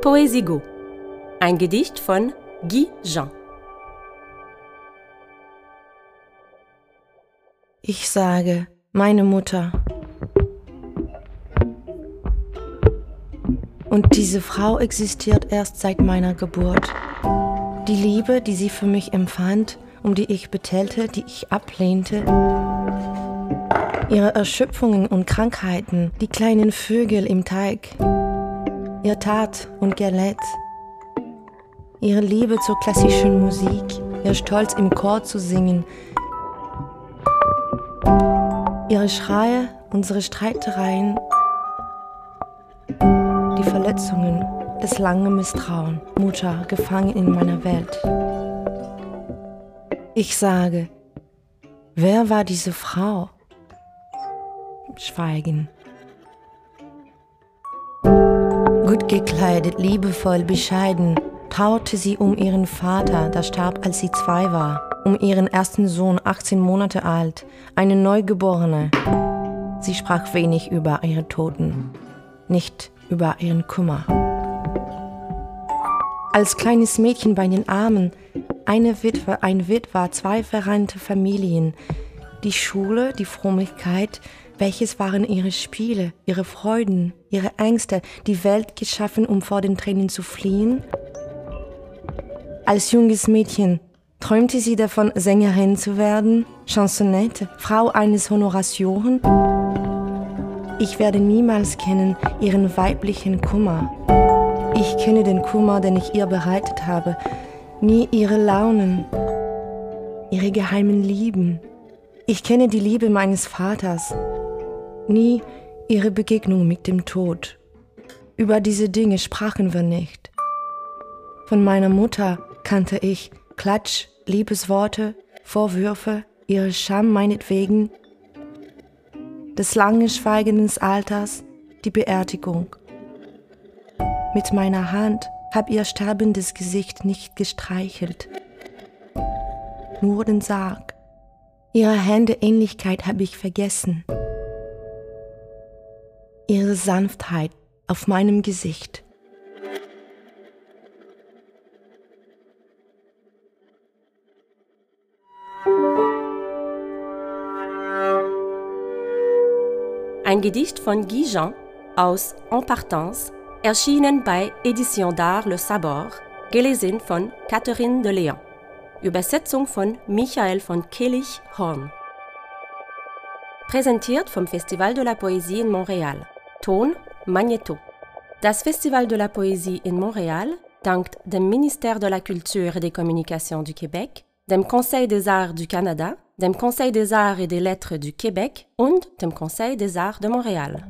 Poesigo. Ein Gedicht von Guy Jean. Ich sage, meine Mutter. Und diese Frau existiert erst seit meiner Geburt. Die Liebe, die sie für mich empfand, um die ich betellte, die ich ablehnte, ihre Erschöpfungen und Krankheiten, die kleinen Vögel im Teig, ihr Tat und Gelät, ihre Liebe zur klassischen Musik, ihr Stolz im Chor zu singen, ihre Schreie, unsere Streitereien, die Verletzungen, das lange Misstrauen, Mutter gefangen in meiner Welt. Ich sage, wer war diese Frau? Schweigen. Gut gekleidet, liebevoll, bescheiden, trauerte sie um ihren Vater, der starb, als sie zwei war, um ihren ersten Sohn, 18 Monate alt, eine Neugeborene. Sie sprach wenig über ihre Toten, nicht über ihren Kummer. Als kleines Mädchen bei den Armen, eine Witwe, ein Witwer, zwei verreinte Familien, die Schule, die Frömmigkeit, welches waren ihre Spiele, ihre Freuden, ihre Ängste, die Welt geschaffen, um vor den Tränen zu fliehen? Als junges Mädchen träumte sie davon, Sängerin zu werden, Chansonette, Frau eines Honoratioren? Ich werde niemals kennen ihren weiblichen Kummer. Ich kenne den Kummer, den ich ihr bereitet habe, nie ihre Launen, ihre geheimen Lieben. Ich kenne die Liebe meines Vaters, nie ihre Begegnung mit dem Tod. Über diese Dinge sprachen wir nicht. Von meiner Mutter kannte ich Klatsch, Liebesworte, Vorwürfe, ihre Scham meinetwegen, des langen Schweigen des Alters, die Beerdigung. Mit meiner Hand hab ihr sterbendes Gesicht nicht gestreichelt, nur den Sarg. Ihre Hände Ähnlichkeit hab ich vergessen ihre Sanftheit auf meinem Gesicht. Ein Gedicht von Guy Jean aus En Partance, erschienen bei Edition d'Art Le Sabor, gelesen von Catherine de Léon. Übersetzung von Michael von Kellich-Horn. Präsentiert vom Festival de la Poésie in Montréal. Ton Magneto. Das Festival de la Poésie in Montréal dankt dem Ministère de la Culture et des Communications du Québec, dem Conseil des Arts du Canada, dem Conseil des Arts et des Lettres du Québec und dem Conseil des Arts de Montréal.